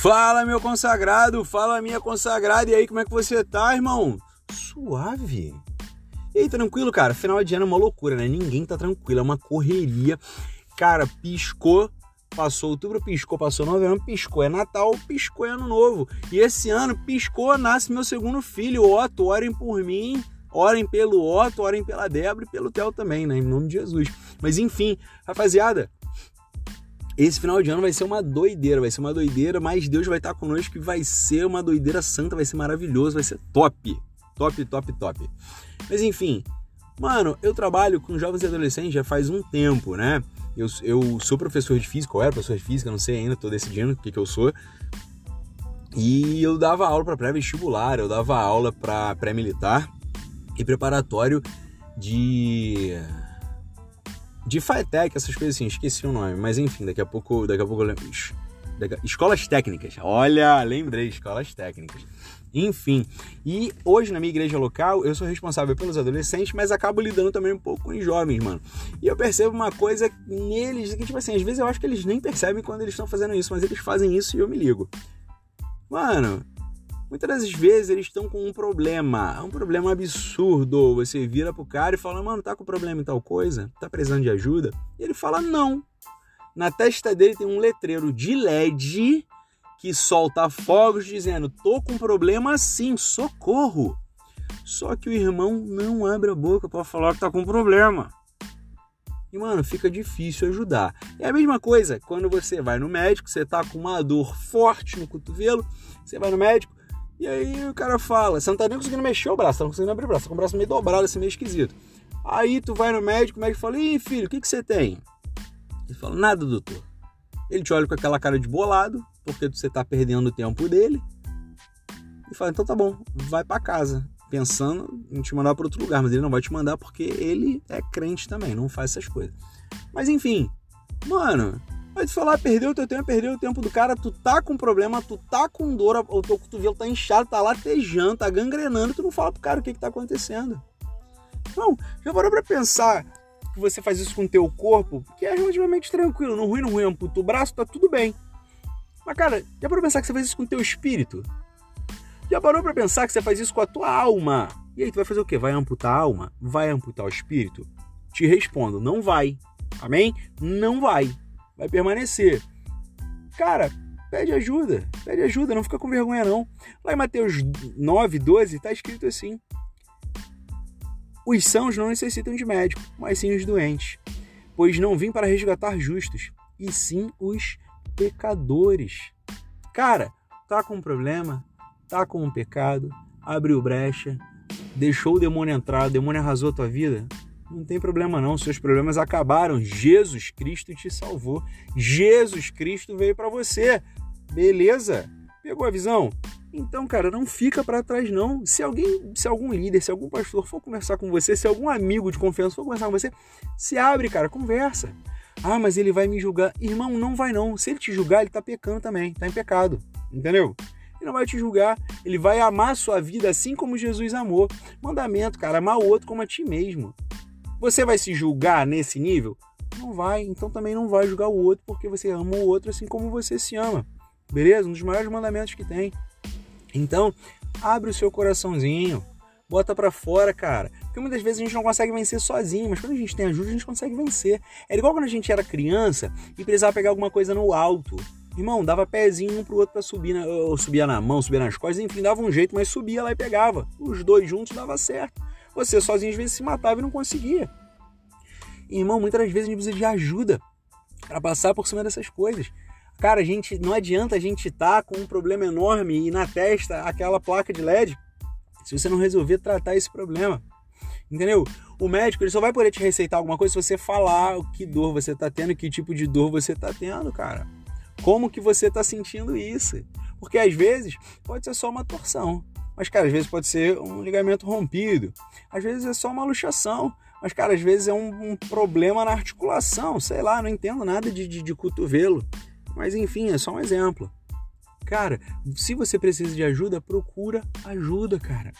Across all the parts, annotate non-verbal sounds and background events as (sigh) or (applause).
Fala, meu consagrado, fala, minha consagrada. E aí, como é que você tá, irmão? Suave. E aí, tranquilo, cara? Final de ano é uma loucura, né? Ninguém tá tranquilo, é uma correria. Cara, piscou, passou outubro, piscou, passou novembro, piscou, é Natal, piscou, é Ano Novo. E esse ano, piscou, nasce meu segundo filho, Otto. Orem por mim, orem pelo Otto, orem pela Débora e pelo Theo também, né? Em nome de Jesus. Mas enfim, rapaziada, esse final de ano vai ser uma doideira, vai ser uma doideira, mas Deus vai estar conosco e vai ser uma doideira santa, vai ser maravilhoso, vai ser top. Top, top, top. Mas enfim, mano, eu trabalho com jovens e adolescentes já faz um tempo, né? Eu, eu sou professor de física, ou era professor de física, não sei ainda, tô decidindo o que, que eu sou. E eu dava aula para pré-vestibular, eu dava aula para pré-militar e preparatório de de FATEC, essas coisas assim, esqueci o nome, mas enfim, daqui a pouco, daqui a pouco eu lembro. Escolas técnicas. Olha, lembrei, escolas técnicas. Enfim, e hoje na minha igreja local eu sou responsável pelos adolescentes, mas acabo lidando também um pouco com os jovens, mano. E eu percebo uma coisa neles que, tipo assim, às vezes eu acho que eles nem percebem quando eles estão fazendo isso, mas eles fazem isso e eu me ligo. Mano, Muitas das vezes eles estão com um problema, um problema absurdo. Você vira pro cara e fala, mano, tá com problema em tal coisa? Tá precisando de ajuda? E ele fala, não. Na testa dele tem um letreiro de LED que solta fogos dizendo, tô com problema sim, socorro. Só que o irmão não abre a boca para falar que tá com problema. E, mano, fica difícil ajudar. É a mesma coisa quando você vai no médico, você tá com uma dor forte no cotovelo, você vai no médico, e aí o cara fala, você não tá nem conseguindo mexer o braço, tá não conseguindo abrir o braço, tá com o braço meio dobrado, assim, meio esquisito. Aí tu vai no médico, o médico fala, ih, filho, o que, que você tem? Ele fala, nada, doutor. Ele te olha com aquela cara de bolado, porque você tá perdendo o tempo dele. E fala, então tá bom, vai para casa. Pensando em te mandar para outro lugar, mas ele não vai te mandar porque ele é crente também, não faz essas coisas. Mas enfim, mano, Aí tu falar, perdeu o teu tempo, perdeu o tempo do cara, tu tá com problema, tu tá com dor, o teu cotovelo tá inchado, tá latejando, tá gangrenando, tu não fala pro cara o que que tá acontecendo. Não, já parou pra pensar que você faz isso com o teu corpo, que é relativamente tranquilo, no ruim, no ruim, amputa o braço, tá tudo bem. Mas cara, já parou pra pensar que você faz isso com o teu espírito? Já parou pra pensar que você faz isso com a tua alma? E aí tu vai fazer o quê? Vai amputar a alma? Vai amputar o espírito? Te respondo, não vai. Amém? Não vai vai permanecer. Cara, pede ajuda, pede ajuda, não fica com vergonha não. Lá em Mateus 9, 12, está escrito assim: Os sãos não necessitam de médico, mas sim os doentes, pois não vim para resgatar justos, e sim os pecadores. Cara, tá com um problema, tá com um pecado, abriu brecha, deixou o demônio entrar, o demônio arrasou a tua vida, não tem problema não, seus problemas acabaram. Jesus Cristo te salvou. Jesus Cristo veio para você. Beleza? Pegou a visão? Então, cara, não fica para trás não. Se alguém, se algum líder, se algum pastor for conversar com você, se algum amigo de confiança for conversar com você, se abre, cara, conversa. Ah, mas ele vai me julgar. Irmão, não vai não. Se ele te julgar, ele tá pecando também, tá em pecado. Entendeu? Ele não vai te julgar, ele vai amar a sua vida assim como Jesus amou. Mandamento, cara, amar o outro como a ti mesmo. Você vai se julgar nesse nível? Não vai, então também não vai julgar o outro porque você ama o outro assim como você se ama. Beleza? Um dos maiores mandamentos que tem. Então, abre o seu coraçãozinho, bota para fora, cara. Porque muitas vezes a gente não consegue vencer sozinho, mas quando a gente tem ajuda, a gente consegue vencer. Era igual quando a gente era criança e precisava pegar alguma coisa no alto. Irmão, dava pezinho um pro outro para subir, na, ou subia na mão, subia nas costas, enfim, dava um jeito, mas subia lá e pegava. Os dois juntos dava certo. Você sozinho às vezes se matava e não conseguia. irmão, muitas das vezes a gente precisa de ajuda para passar por cima dessas coisas. Cara, a gente não adianta a gente estar tá com um problema enorme e na testa aquela placa de LED se você não resolver tratar esse problema. Entendeu? O médico ele só vai poder te receitar alguma coisa se você falar o que dor você está tendo, que tipo de dor você está tendo, cara. Como que você está sentindo isso? Porque às vezes pode ser só uma torção. Mas, cara, às vezes pode ser um ligamento rompido. Às vezes é só uma luxação. Mas, cara, às vezes é um, um problema na articulação. Sei lá, não entendo nada de, de, de cotovelo. Mas, enfim, é só um exemplo. Cara, se você precisa de ajuda, procura ajuda, cara.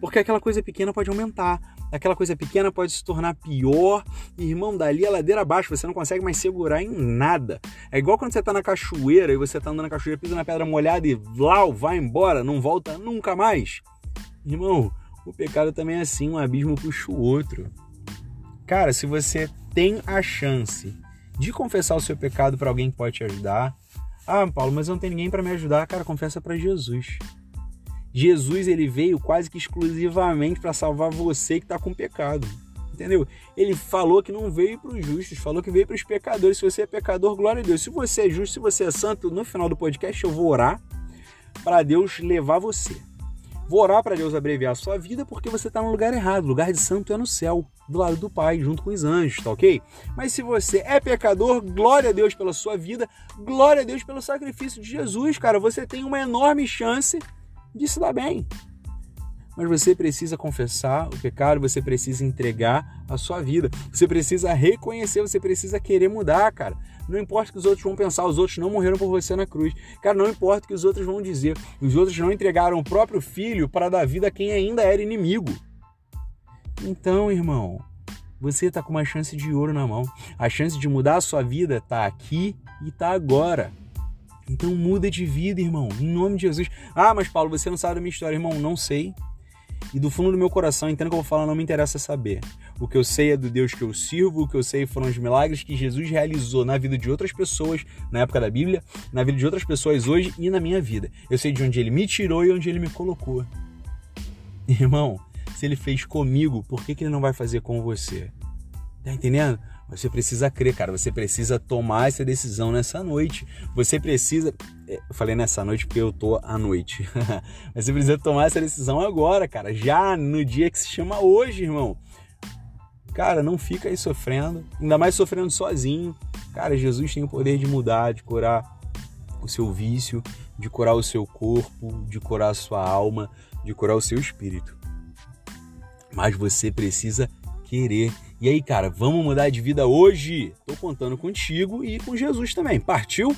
Porque aquela coisa pequena pode aumentar. Aquela coisa pequena pode se tornar pior. Irmão, dali a ladeira abaixo, você não consegue mais segurar em nada. É igual quando você tá na cachoeira e você tá andando na cachoeira, pisa na pedra molhada e lá vai embora, não volta nunca mais. Irmão, o pecado também é assim, um abismo puxa o outro. Cara, se você tem a chance de confessar o seu pecado para alguém que pode te ajudar, ah, Paulo, mas não tem ninguém para me ajudar, cara, confessa para Jesus. Jesus ele veio quase que exclusivamente para salvar você que está com pecado. Entendeu? Ele falou que não veio para os justos, falou que veio para os pecadores. Se você é pecador, glória a Deus. Se você é justo, se você é santo, no final do podcast eu vou orar para Deus levar você. Vou orar para Deus abreviar a sua vida porque você está no lugar errado. O lugar de santo é no céu, do lado do Pai, junto com os anjos, tá ok? Mas se você é pecador, glória a Deus pela sua vida, glória a Deus pelo sacrifício de Jesus, cara. Você tem uma enorme chance de se dar bem. Mas você precisa confessar o pecado, você precisa entregar a sua vida, você precisa reconhecer, você precisa querer mudar, cara. Não importa o que os outros vão pensar, os outros não morreram por você na cruz. Cara, não importa o que os outros vão dizer. Os outros não entregaram o próprio filho para dar vida a quem ainda era inimigo. Então, irmão, você está com uma chance de ouro na mão. A chance de mudar a sua vida está aqui e está agora. Então muda de vida, irmão, em nome de Jesus. Ah, mas Paulo, você não sabe da minha história, irmão. Não sei. E do fundo do meu coração, entendo que eu vou falar, não me interessa saber. O que eu sei é do Deus que eu sirvo, o que eu sei foram os milagres que Jesus realizou na vida de outras pessoas na época da Bíblia, na vida de outras pessoas hoje e na minha vida. Eu sei de onde ele me tirou e onde ele me colocou. Irmão, se ele fez comigo, por que, que ele não vai fazer com você? Tá entendendo? Você precisa crer, cara. Você precisa tomar essa decisão nessa noite. Você precisa. É, eu falei nessa noite porque eu tô à noite. (laughs) você precisa tomar essa decisão agora, cara. Já no dia que se chama hoje, irmão. Cara, não fica aí sofrendo. Ainda mais sofrendo sozinho. Cara, Jesus tem o poder de mudar, de curar o seu vício, de curar o seu corpo, de curar a sua alma, de curar o seu espírito. Mas você precisa querer. E aí, cara, vamos mudar de vida hoje? Tô contando contigo e com Jesus também. Partiu?